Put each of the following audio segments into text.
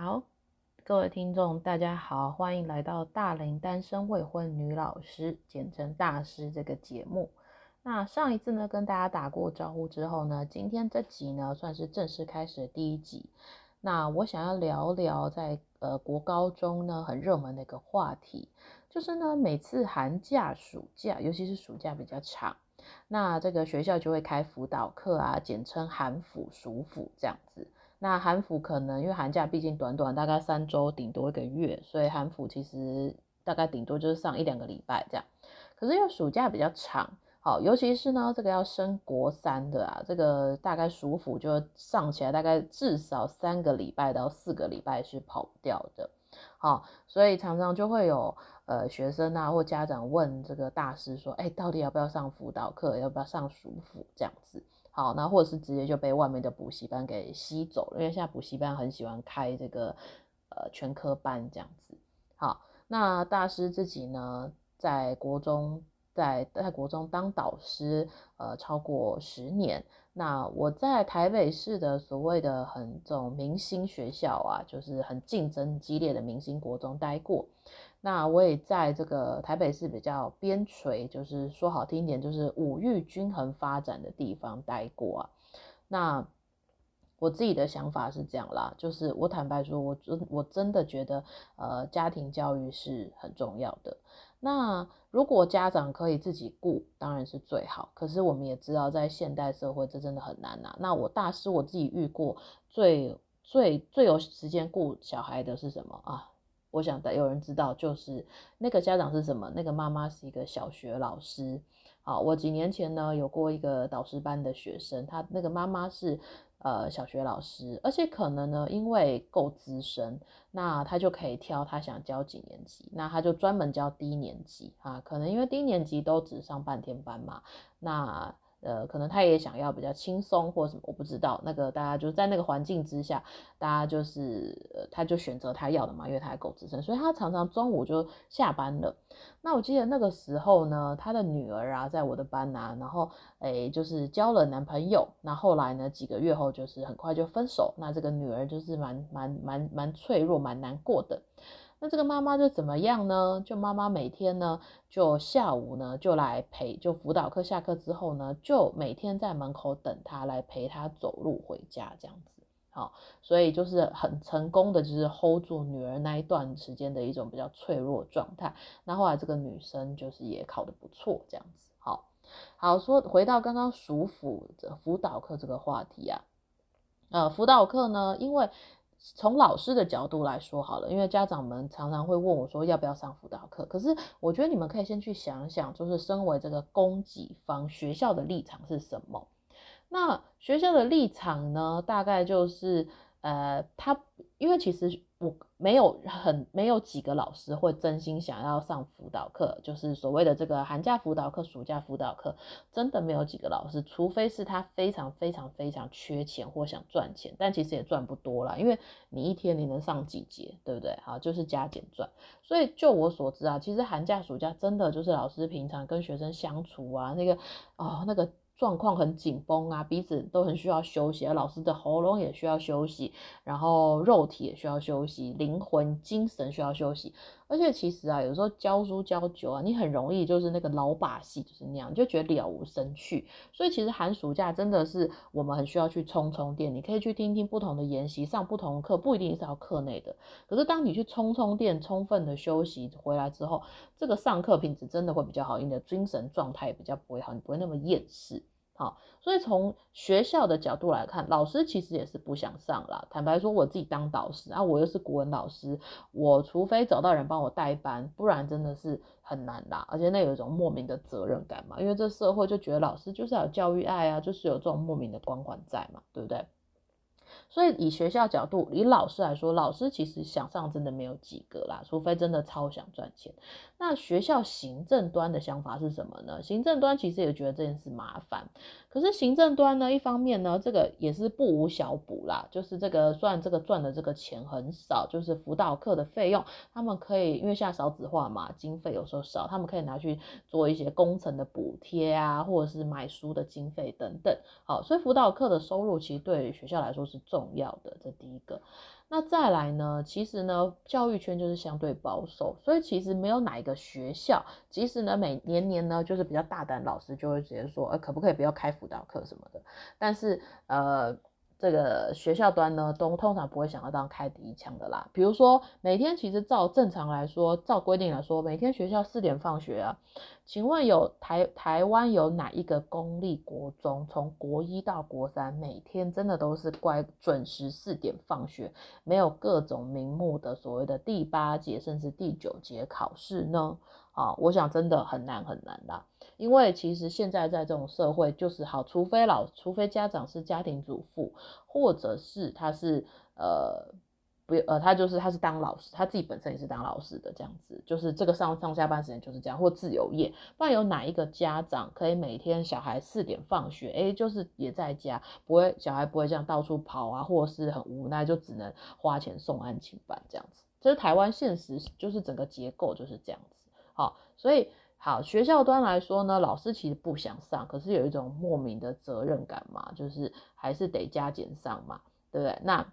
好，各位听众，大家好，欢迎来到大龄单身未婚女老师，简称大师这个节目。那上一次呢，跟大家打过招呼之后呢，今天这集呢，算是正式开始的第一集。那我想要聊聊在呃国高中呢很热门的一个话题，就是呢每次寒假、暑假，尤其是暑假比较长，那这个学校就会开辅导课啊，简称寒辅、暑辅这样子。那韩服可能因为寒假毕竟短短大概三周，顶多一个月，所以韩服其实大概顶多就是上一两个礼拜这样。可是因为暑假比较长，好，尤其是呢这个要升国三的啊，这个大概暑辅就上起来大概至少三个礼拜到四个礼拜是跑不掉的，好，所以常常就会有呃学生啊或家长问这个大师说，哎，到底要不要上辅导课，要不要上暑辅这样子。好，那或者是直接就被外面的补习班给吸走了，因为现在补习班很喜欢开这个呃全科班这样子。好，那大师自己呢，在国中在在国中当导师，呃，超过十年。那我在台北市的所谓的很这种明星学校啊，就是很竞争激烈的明星国中待过。那我也在这个台北市比较边陲，就是说好听一点，就是五育均衡发展的地方待过啊。那我自己的想法是这样啦，就是我坦白说，我真我真的觉得，呃，家庭教育是很重要的。那如果家长可以自己顾，当然是最好。可是我们也知道，在现代社会，这真的很难呐。那我大师我自己遇过最最最有时间顾小孩的是什么啊？我想有人知道，就是那个家长是什么？那个妈妈是一个小学老师。好，我几年前呢有过一个导师班的学生，他那个妈妈是呃小学老师，而且可能呢因为够资深，那他就可以挑他想教几年级，那他就专门教低年级啊。可能因为低年级都只上半天班嘛，那。呃，可能他也想要比较轻松或什么，我不知道。那个大家就在那个环境之下，大家就是，他就选择他要的嘛，因为他还够资深，所以他常常中午就下班了。那我记得那个时候呢，他的女儿啊，在我的班啊，然后诶，就是交了男朋友。那后来呢，几个月后就是很快就分手。那这个女儿就是蛮蛮蛮蛮脆弱，蛮难过的。那这个妈妈就怎么样呢？就妈妈每天呢，就下午呢就来陪，就辅导课下课之后呢，就每天在门口等他来陪他走路回家这样子。好，所以就是很成功的，就是 hold 住女儿那一段时间的一种比较脆弱状态。那后来这个女生就是也考得不错这样子。好，好说回到刚刚属辅的辅导课这个话题啊，呃，辅导课呢，因为。从老师的角度来说好了，因为家长们常常会问我说要不要上辅导课，可是我觉得你们可以先去想想，就是身为这个供给方，学校的立场是什么？那学校的立场呢，大概就是，呃，他因为其实。我没有很没有几个老师会真心想要上辅导课，就是所谓的这个寒假辅导课、暑假辅导课，真的没有几个老师，除非是他非常非常非常缺钱或想赚钱，但其实也赚不多啦，因为你一天你能上几节，对不对？好，就是加减赚。所以就我所知啊，其实寒假暑假真的就是老师平常跟学生相处啊，那个哦那个。状况很紧绷啊，彼此都很需要休息，而老师的喉咙也需要休息，然后肉体也需要休息，灵魂、精神需要休息。而且其实啊，有时候教书教久啊，你很容易就是那个老把戏就是那样，就觉得了无生趣。所以其实寒暑假真的是我们很需要去充充电。你可以去听听不同的研习，上不同的课，不一定是要课内的。可是当你去充充电、充分的休息回来之后，这个上课品质真的会比较好，你的精神状态也比较不会好，你不会那么厌世。好，所以从学校的角度来看，老师其实也是不想上啦。坦白说，我自己当导师啊，我又是国文老师，我除非找到人帮我代班，不然真的是很难啦。而且那有一种莫名的责任感嘛，因为这社会就觉得老师就是有教育爱啊，就是有这种莫名的光环在嘛，对不对？所以以学校角度，以老师来说，老师其实想上真的没有几个啦，除非真的超想赚钱。那学校行政端的想法是什么呢？行政端其实也觉得这件事麻烦。可是行政端呢，一方面呢，这个也是不无小补啦，就是这个虽然这个赚的这个钱很少，就是辅导课的费用，他们可以因为现在少子化嘛，经费有时候少，他们可以拿去做一些工程的补贴啊，或者是买书的经费等等。好，所以辅导课的收入其实对于学校来说是。重要的。这第一个。那再来呢？其实呢，教育圈就是相对保守，所以其实没有哪一个学校，即使呢每年年呢就是比较大胆，老师就会直接说，呃，可不可以不要开辅导课什么的。但是呃。这个学校端呢，都通常不会想要当开第一枪的啦。比如说，每天其实照正常来说，照规定来说，每天学校四点放学啊。请问有台台湾有哪一个公立国中，从国一到国三，每天真的都是乖准时四点放学，没有各种名目的所谓的第八节甚至第九节考试呢？啊，我想真的很难很难啦。因为其实现在在这种社会，就是好，除非老，除非家长是家庭主妇，或者是他是呃不呃他就是他是当老师，他自己本身也是当老师的这样子，就是这个上上下班时间就是这样，或自由业。不然有哪一个家长可以每天小孩四点放学，哎，就是也在家，不会小孩不会这样到处跑啊，或是很无奈就只能花钱送安亲班这样子。这是台湾现实，就是整个结构就是这样子。好，所以。好，学校端来说呢，老师其实不想上，可是有一种莫名的责任感嘛，就是还是得加减上嘛，对不对？那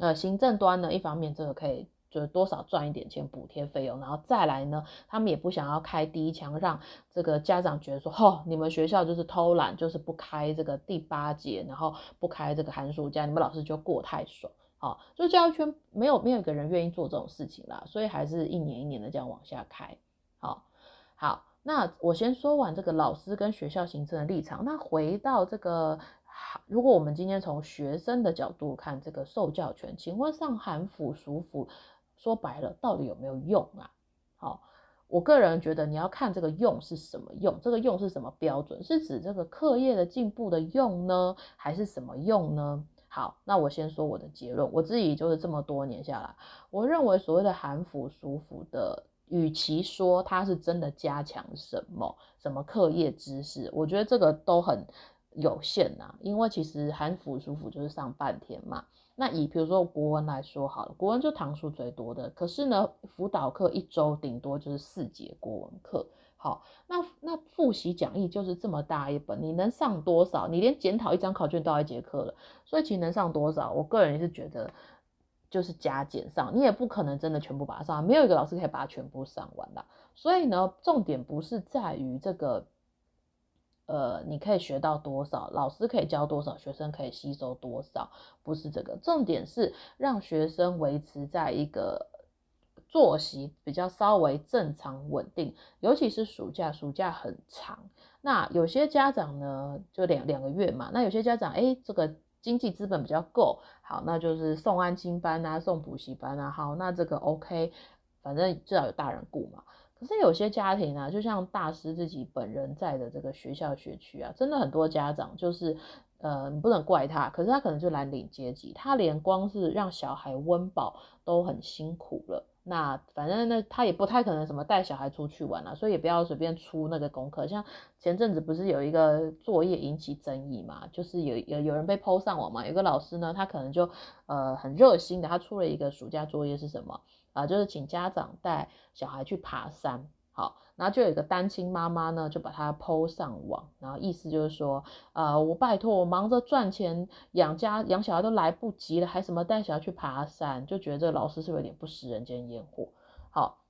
呃，行政端呢，一方面这个可以就是多少赚一点钱补贴费用，然后再来呢，他们也不想要开第一枪，让这个家长觉得说，吼，你们学校就是偷懒，就是不开这个第八节，然后不开这个寒暑假，你们老师就过太爽，好，就教育圈没有没有一个人愿意做这种事情啦，所以还是一年一年的这样往下开，好。好，那我先说完这个老师跟学校行政的立场。那回到这个，如果我们今天从学生的角度看这个受教权，请问上韩辅、暑辅，说白了到底有没有用啊？好，我个人觉得你要看这个用是什么用，这个用是什么标准？是指这个课业的进步的用呢，还是什么用呢？好，那我先说我的结论，我自己就是这么多年下来，我认为所谓的韩辅、暑辅的。与其说他是真的加强什么什么课业知识，我觉得这个都很有限呐。因为其实韩辅、暑辅就是上半天嘛。那以比如说国文来说好了，国文就堂数最多的，可是呢，辅导课一周顶多就是四节国文课。好，那那复习讲义就是这么大一本，你能上多少？你连检讨一张考卷都要一节课了，所以其实能上多少？我个人是觉得。就是加减上，你也不可能真的全部把它上，没有一个老师可以把它全部上完的。所以呢，重点不是在于这个，呃，你可以学到多少，老师可以教多少，学生可以吸收多少，不是这个。重点是让学生维持在一个作息比较稍微正常稳定，尤其是暑假，暑假很长。那有些家长呢，就两两个月嘛，那有些家长，哎，这个。经济资本比较够，好，那就是送安亲班啊，送补习班啊，好，那这个 OK，反正至少有大人顾嘛。可是有些家庭啊，就像大师自己本人在的这个学校学区啊，真的很多家长就是，呃，你不能怪他，可是他可能就蓝领阶级，他连光是让小孩温饱都很辛苦了。那反正那他也不太可能什么带小孩出去玩啊，所以也不要随便出那个功课。像前阵子不是有一个作业引起争议嘛，就是有有有人被抛上网嘛，有个老师呢，他可能就呃很热心的，他出了一个暑假作业是什么啊？就是请家长带小孩去爬山。好，然后就有一个单亲妈妈呢，就把它抛上网，然后意思就是说，呃，我拜托，我忙着赚钱养家养小孩都来不及了，还什么带小孩去爬山，就觉得这老师是不是有点不食人间烟火。好，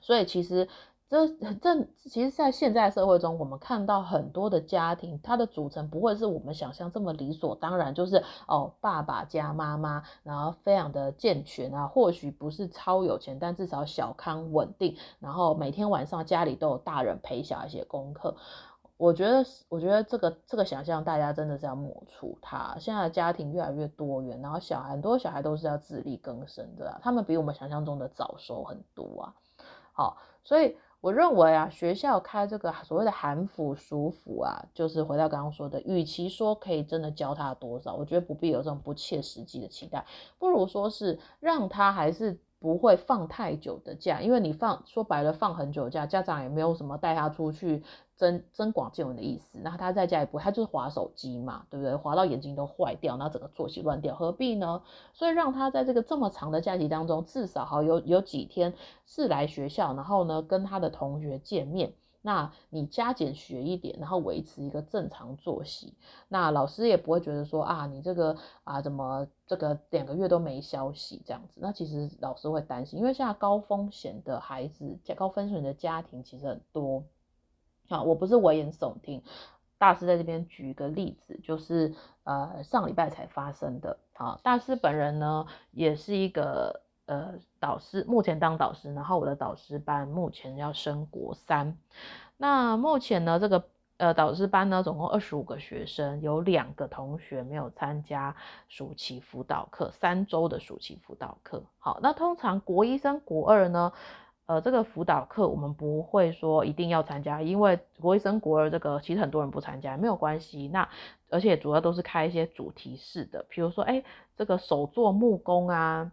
所以其实。这这其实，在现在社会中，我们看到很多的家庭，它的组成不会是我们想象这么理所当然，就是哦，爸爸加妈妈，然后非常的健全啊，或许不是超有钱，但至少小康稳定，然后每天晚上家里都有大人陪小孩写功课。我觉得，我觉得这个这个想象，大家真的是要抹除它。现在的家庭越来越多元，然后小孩很多小孩都是要自力更生的，他们比我们想象中的早熟很多啊。好，所以。我认为啊，学校开这个所谓的韩辅、暑辅啊，就是回到刚刚说的，与其说可以真的教他多少，我觉得不必有这种不切实际的期待，不如说是让他还是。不会放太久的假，因为你放说白了放很久的假，家长也没有什么带他出去增增广见闻的意思。那他在家也不，他就是划手机嘛，对不对？划到眼睛都坏掉，然后整个作息乱掉，何必呢？所以让他在这个这么长的假期当中，至少好有有几天是来学校，然后呢跟他的同学见面。那你加减学一点，然后维持一个正常作息，那老师也不会觉得说啊，你这个啊怎么这个两个月都没消息这样子。那其实老师会担心，因为现在高风险的孩子、高风险的家庭其实很多。啊，我不是危言耸听，大师在这边举一个例子，就是呃上礼拜才发生的。好，大师本人呢也是一个。呃，导师目前当导师，然后我的导师班目前要升国三。那目前呢，这个呃导师班呢，总共二十五个学生，有两个同学没有参加暑期辅导课，三周的暑期辅导课。好，那通常国一升国二呢，呃，这个辅导课我们不会说一定要参加，因为国一升国二这个其实很多人不参加没有关系。那而且主要都是开一些主题式的，比如说哎，这个手做木工啊。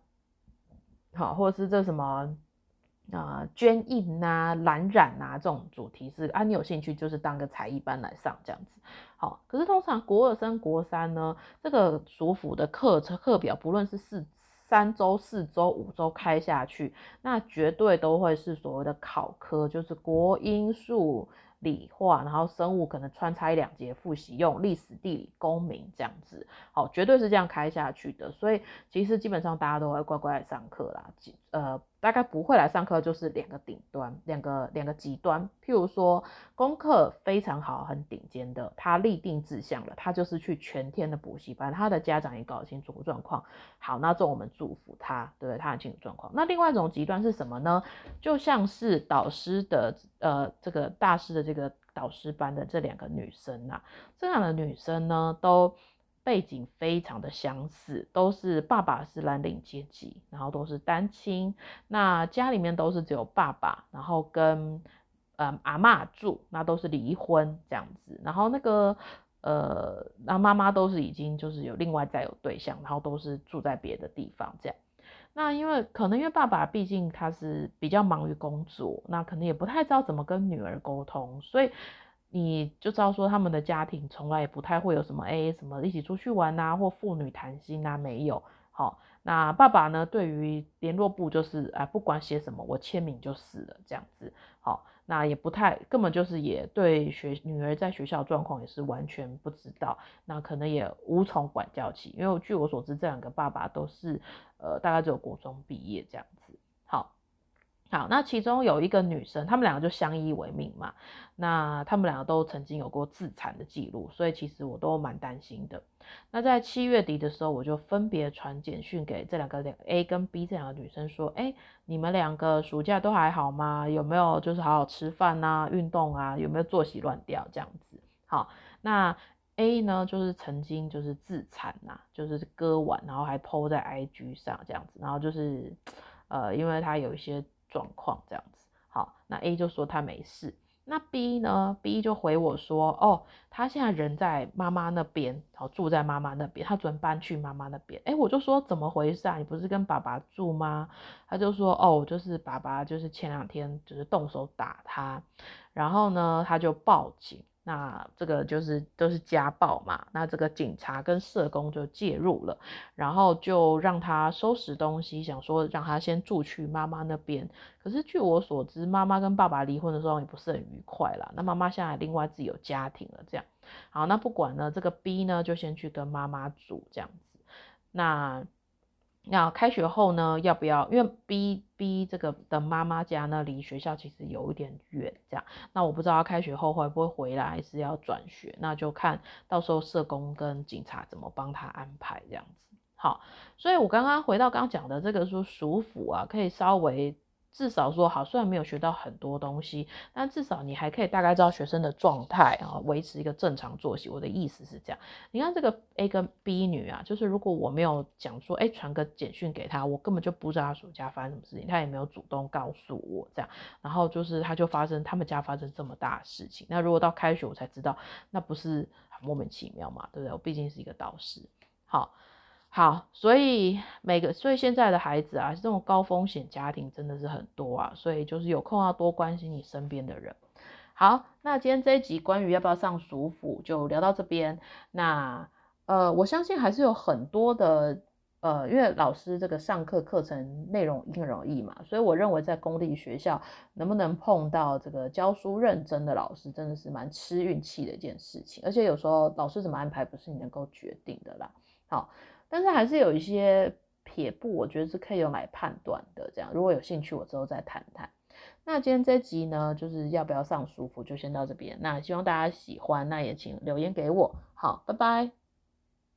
好，或者是这什么啊，捐印呐、蓝染呐这种主题是啊，你有兴趣就是当个才艺班来上这样子。好，可是通常国二升国三呢，这个属府的课程课表，不论是四三周、四周、五周开下去，那绝对都会是所谓的考科，就是国英数。理化，然后生物可能穿插一两节复习用，历史、地理、公民这样子，好，绝对是这样开下去的。所以其实基本上大家都会乖乖来上课啦，呃。大概不会来上课，就是两个顶端，两个两个极端。譬如说，功课非常好，很顶尖的，他立定志向了，他就是去全天的补习班，他的家长也搞清楚状况。好，那这我们祝福他，对不对？他很清楚状况。那另外一种极端是什么呢？就像是导师的，呃，这个大师的这个导师班的这两个女生啊，这两个女生呢，都。背景非常的相似，都是爸爸是蓝领阶级，然后都是单亲，那家里面都是只有爸爸，然后跟呃阿妈住，那都是离婚这样子，然后那个呃那妈妈都是已经就是有另外再有对象，然后都是住在别的地方这样，那因为可能因为爸爸毕竟他是比较忙于工作，那可能也不太知道怎么跟女儿沟通，所以。你就知道说他们的家庭从来也不太会有什么哎什么一起出去玩呐或父女谈心呐没有好那爸爸呢对于联络簿就是啊不管写什么我签名就是了这样子好那也不太根本就是也对学女儿在学校状况也是完全不知道那可能也无从管教起因为据我所知这两个爸爸都是呃大概只有国中毕业这样。好，那其中有一个女生，他们两个就相依为命嘛。那他们两个都曾经有过自残的记录，所以其实我都蛮担心的。那在七月底的时候，我就分别传简讯给这两个两 A 跟 B 这两个女生说：，哎，你们两个暑假都还好吗？有没有就是好好吃饭啊、运动啊？有没有作息乱掉这样子？好，那 A 呢，就是曾经就是自残呐，就是割腕，然后还 PO 在 IG 上这样子，然后就是呃，因为他有一些。状况这样子，好，那 A 就说他没事，那 B 呢？B 就回我说，哦，他现在人在妈妈那边，好住在妈妈那边，他准搬去妈妈那边。哎，我就说怎么回事啊？你不是跟爸爸住吗？他就说，哦，就是爸爸就是前两天就是动手打他，然后呢他就报警。那这个就是都是家暴嘛，那这个警察跟社工就介入了，然后就让他收拾东西，想说让他先住去妈妈那边。可是据我所知，妈妈跟爸爸离婚的时候也不是很愉快啦。那妈妈现在另外自己有家庭了，这样。好，那不管呢，这个 B 呢就先去跟妈妈住这样子。那。那开学后呢，要不要？因为 B B 这个的妈妈家呢，离学校其实有一点远，这样。那我不知道开学后会不会回来，还是要转学，那就看到时候社工跟警察怎么帮他安排这样子。好，所以我刚刚回到刚讲的这个说属府啊，可以稍微。至少说好，虽然没有学到很多东西，但至少你还可以大概知道学生的状态啊，维持一个正常作息。我的意思是这样，你看这个 A 跟 B 女啊，就是如果我没有讲说，哎，传个简讯给她，我根本就不知道她暑假发生什么事情，她也没有主动告诉我这样，然后就是她就发生他们家发生这么大的事情，那如果到开学我才知道，那不是很莫名其妙嘛，对不对？我毕竟是一个导师，好。好，所以每个，所以现在的孩子啊，这种高风险家庭真的是很多啊，所以就是有空要多关心你身边的人。好，那今天这一集关于要不要上暑辅就聊到这边。那呃，我相信还是有很多的呃，因为老师这个上课课程内容因人而异嘛，所以我认为在公立学校能不能碰到这个教书认真的老师，真的是蛮吃运气的一件事情。而且有时候老师怎么安排不是你能够决定的啦。好，但是还是有一些撇步，我觉得是可以用来判断的。这样，如果有兴趣，我之后再谈谈。那今天这集呢，就是要不要上舒服，就先到这边。那希望大家喜欢，那也请留言给我。好，拜拜。